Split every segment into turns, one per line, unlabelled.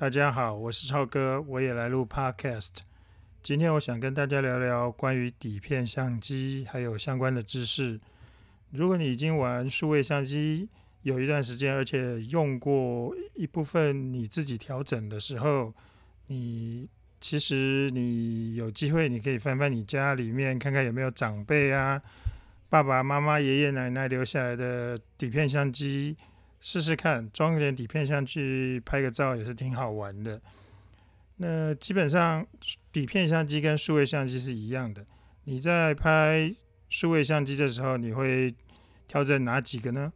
大家好，我是超哥，我也来录 Podcast。今天我想跟大家聊聊关于底片相机还有相关的知识。如果你已经玩数位相机有一段时间，而且用过一部分你自己调整的时候，你其实你有机会，你可以翻翻你家里面，看看有没有长辈啊、爸爸妈妈、爷爷奶奶留下来的底片相机，试试看装点底片相机拍个照也是挺好玩的。那基本上底片相机跟数位相机是一样的。你在拍数位相机的时候，你会调整哪几个呢？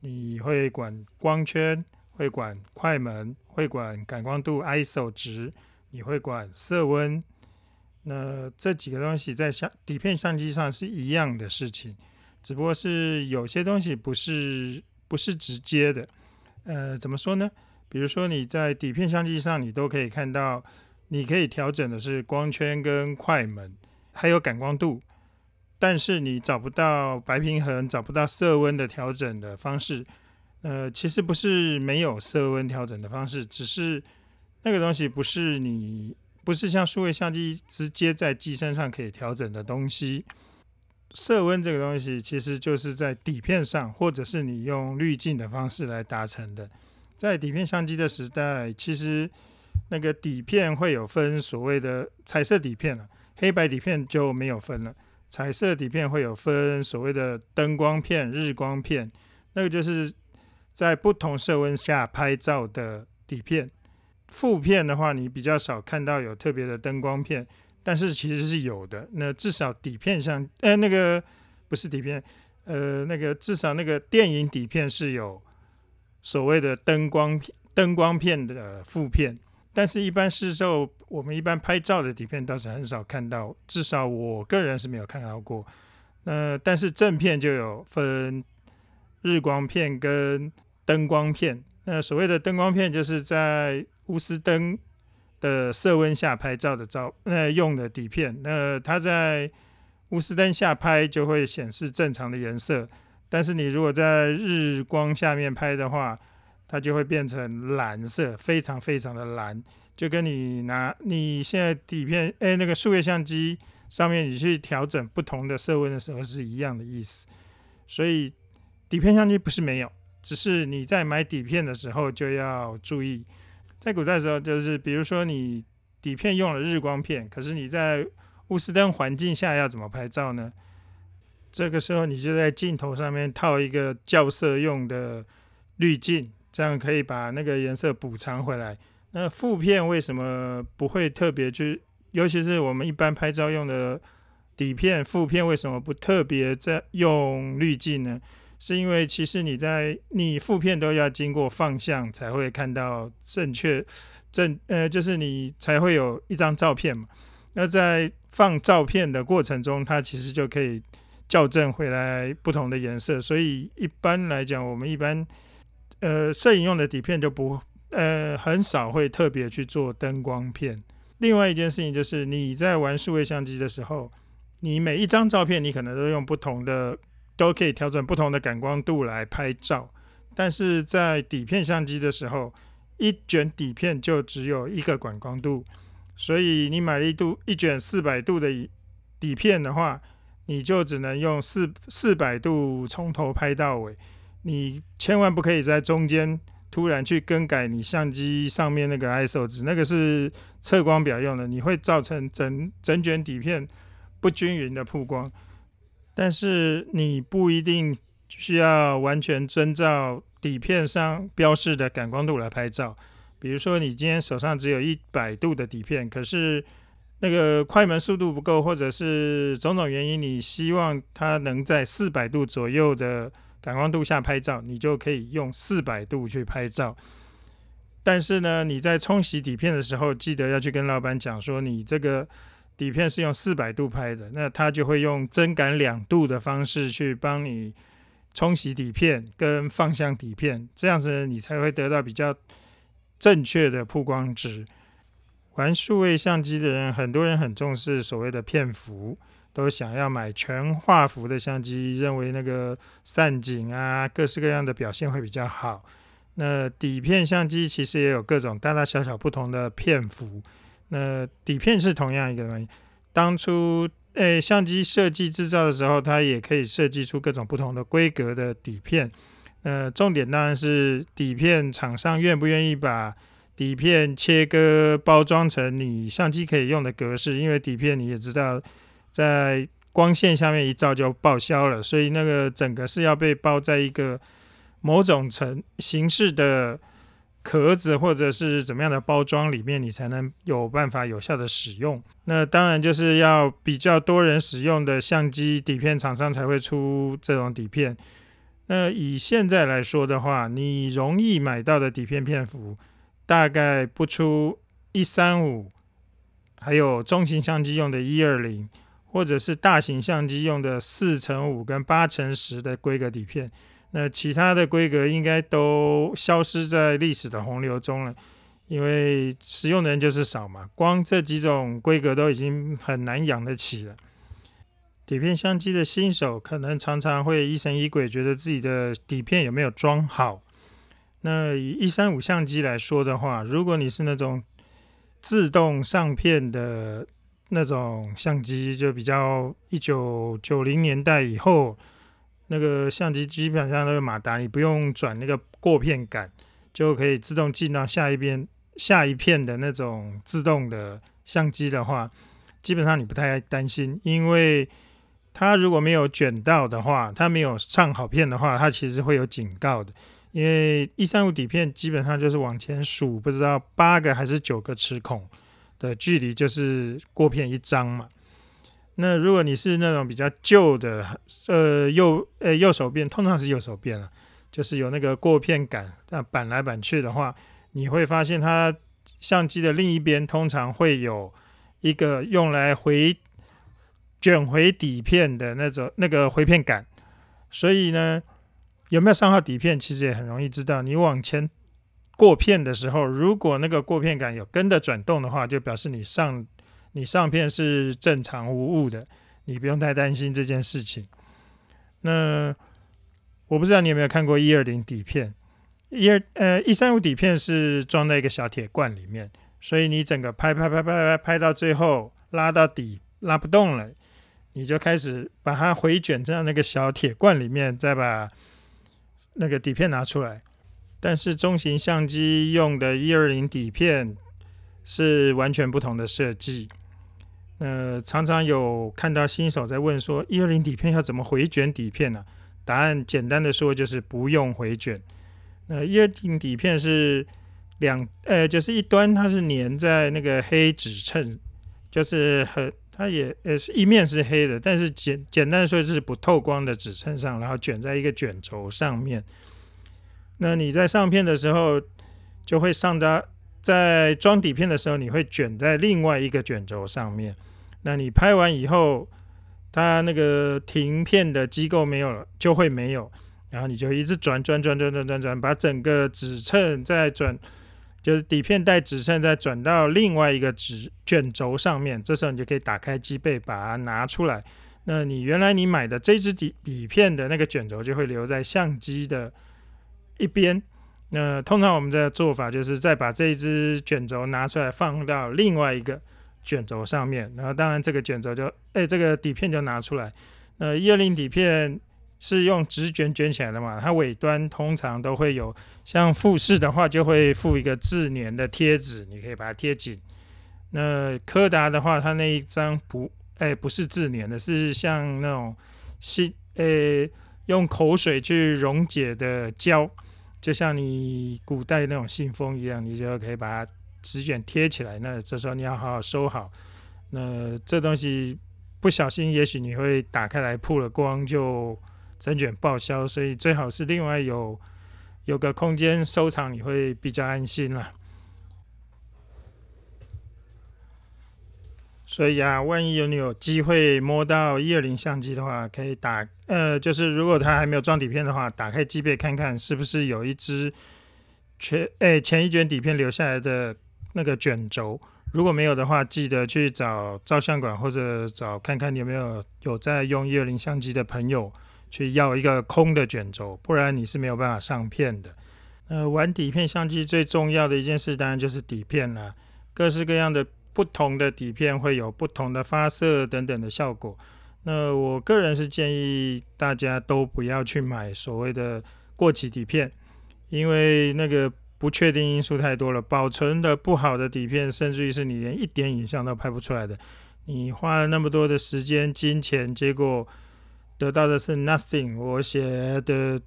你会管光圈，会管快门，会管感光度 ISO 值，你会管色温。那这几个东西在相底片相机上是一样的事情，只不过是有些东西不是不是直接的。呃，怎么说呢？比如说你在底片相机上，你都可以看到，你可以调整的是光圈跟快门，还有感光度，但是你找不到白平衡，找不到色温的调整的方式。呃，其实不是没有色温调整的方式，只是那个东西不是你不是像数位相机直接在机身上可以调整的东西。色温这个东西其实就是在底片上，或者是你用滤镜的方式来达成的。在底片相机的时代，其实那个底片会有分所谓的彩色底片了，黑白底片就没有分了。彩色底片会有分所谓的灯光片、日光片，那个就是在不同色温下拍照的底片。负片的话，你比较少看到有特别的灯光片，但是其实是有的。那至少底片相，呃，那个不是底片，呃，那个至少那个电影底片是有。所谓的灯光片、灯光片的负片，但是一般市售我们一般拍照的底片倒是很少看到，至少我个人是没有看到过。那但是正片就有分日光片跟灯光片。那所谓的灯光片，就是在钨丝灯的色温下拍照的照，那用的底片。那它在钨丝灯下拍就会显示正常的颜色。但是你如果在日光下面拍的话，它就会变成蓝色，非常非常的蓝，就跟你拿你现在底片哎那个数位相机上面你去调整不同的色温的时候是一样的意思。所以底片相机不是没有，只是你在买底片的时候就要注意。在古代的时候，就是比如说你底片用了日光片，可是你在钨丝灯环境下要怎么拍照呢？这个时候，你就在镜头上面套一个校色用的滤镜，这样可以把那个颜色补偿回来。那负片为什么不会特别去？尤其是我们一般拍照用的底片，负片为什么不特别在用滤镜呢？是因为其实你在你负片都要经过放相才会看到正确正呃，就是你才会有一张照片嘛。那在放照片的过程中，它其实就可以。校正回来不同的颜色，所以一般来讲，我们一般呃摄影用的底片就不呃很少会特别去做灯光片。另外一件事情就是你在玩数位相机的时候，你每一张照片你可能都用不同的，都可以调整不同的感光度来拍照，但是在底片相机的时候，一卷底片就只有一个感光度，所以你买了一度一卷四百度的底片的话。你就只能用四四百度从头拍到尾，你千万不可以在中间突然去更改你相机上面那个 ISO 值，那个是测光表用的，你会造成整整卷底片不均匀的曝光。但是你不一定需要完全遵照底片上标示的感光度来拍照，比如说你今天手上只有一百度的底片，可是那个快门速度不够，或者是种种原因，你希望它能在四百度左右的感光度下拍照，你就可以用四百度去拍照。但是呢，你在冲洗底片的时候，记得要去跟老板讲说，你这个底片是用四百度拍的，那他就会用针感两度的方式去帮你冲洗底片跟放向底片，这样子你才会得到比较正确的曝光值。玩数位相机的人，很多人很重视所谓的片幅，都想要买全画幅的相机，认为那个散景啊，各式各样的表现会比较好。那底片相机其实也有各种大大小小不同的片幅。那底片是同样一个东西。当初诶相机设计制造的时候，它也可以设计出各种不同的规格的底片。呃，重点当然是底片厂商愿不愿意把底片切割包装成你相机可以用的格式，因为底片你也知道，在光线下面一照就报销了，所以那个整个是要被包在一个某种层形式的壳子或者是怎么样的包装里面，你才能有办法有效的使用。那当然就是要比较多人使用的相机底片厂商才会出这种底片。那以现在来说的话，你容易买到的底片片幅大概不出一三五，还有中型相机用的一二零，或者是大型相机用的四乘五跟八乘十的规格底片。那其他的规格应该都消失在历史的洪流中了，因为使用的人就是少嘛。光这几种规格都已经很难养得起了。底片相机的新手可能常常会疑神疑鬼，觉得自己的底片有没有装好。那以一三五相机来说的话，如果你是那种自动上片的那种相机，就比较一九九零年代以后，那个相机基本上都是马达，你不用转那个过片杆，就可以自动进到下一边下一片的那种自动的相机的话，基本上你不太担心，因为它如果没有卷到的话，它没有上好片的话，它其实会有警告的。因为一三五底片基本上就是往前数，不知道八个还是九个齿孔的距离，就是过片一张嘛。那如果你是那种比较旧的，呃右呃右手边，通常是右手边了，就是有那个过片杆，那板来板去的话，你会发现它相机的另一边通常会有一个用来回。卷回底片的那种那个回片杆，所以呢，有没有上好底片，其实也很容易知道。你往前过片的时候，如果那个过片杆有跟着转动的话，就表示你上你上片是正常无误的，你不用太担心这件事情。那我不知道你有没有看过一二零底片，一二呃一三五底片是装在一个小铁罐里面，所以你整个拍拍拍拍拍拍到最后拉到底拉不动了。你就开始把它回卷在那个小铁罐里面，再把那个底片拿出来。但是中型相机用的一二零底片是完全不同的设计。呃，常常有看到新手在问说，一二零底片要怎么回卷底片呢？答案简单的说就是不用回卷。那一二零底片是两呃，就是一端它是粘在那个黑纸衬，就是很。它也呃是一面是黑的，但是简简单的说是不透光的纸衬上，然后卷在一个卷轴上面。那你在上片的时候，就会上到在装底片的时候，你会卷在另外一个卷轴上面。那你拍完以后，它那个停片的机构没有了，就会没有，然后你就一直转转转转转转转，把整个纸衬再转。就是底片带纸衬再转到另外一个纸卷轴上面，这时候你就可以打开机背把它拿出来。那你原来你买的这支底底片的那个卷轴就会留在相机的一边。那通常我们的做法就是再把这一支卷轴拿出来放到另外一个卷轴上面，然后当然这个卷轴就哎这个底片就拿出来。那一二零底片。是用纸卷卷起来的嘛？它尾端通常都会有，像富士的话就会附一个自粘的贴纸，你可以把它贴紧。那柯达的话，它那一张不，哎，不是自粘的，是像那种信，呃，用口水去溶解的胶，就像你古代那种信封一样，你就可以把它纸卷贴起来。那这时候你要好好收好。那这东西不小心，也许你会打开来曝了光就。整卷报销，所以最好是另外有有个空间收藏，你会比较安心了。所以啊，万一有你有机会摸到一二零相机的话，可以打呃，就是如果它还没有装底片的话，打开机背看看是不是有一支全诶前一卷底片留下来的那个卷轴。如果没有的话，记得去找照相馆或者找看看有没有有在用一二零相机的朋友。去要一个空的卷轴，不然你是没有办法上片的。呃，玩底片相机最重要的一件事，当然就是底片了。各式各样的不同的底片会有不同的发色等等的效果。那我个人是建议大家都不要去买所谓的过期底片，因为那个不确定因素太多了。保存的不好的底片，甚至于是你连一点影像都拍不出来的。你花了那么多的时间、金钱，结果得到的是 nothing。我写的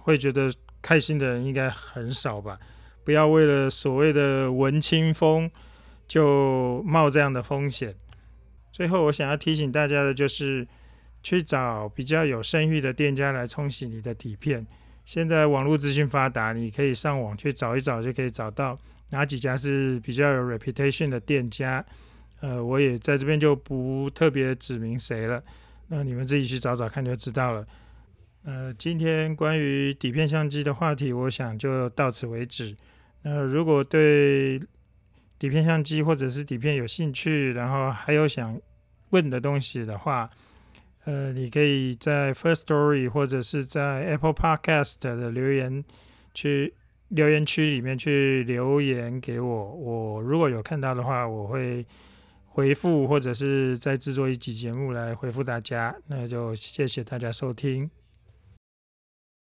会觉得开心的人应该很少吧？不要为了所谓的文青风就冒这样的风险。最后，我想要提醒大家的就是，去找比较有声誉的店家来冲洗你的底片。现在网络资讯发达，你可以上网去找一找，就可以找到哪几家是比较有 reputation 的店家。呃，我也在这边就不特别指明谁了，那你们自己去找找看就知道了。呃，今天关于底片相机的话题，我想就到此为止。那如果对底片相机或者是底片有兴趣，然后还有想问的东西的话，呃，你可以在 First Story 或者是在 Apple Podcast 的留言去留言区里面去留言给我。我如果有看到的话，我会。回复或者是再制作一集节目来回复大家，那就谢谢大家收听。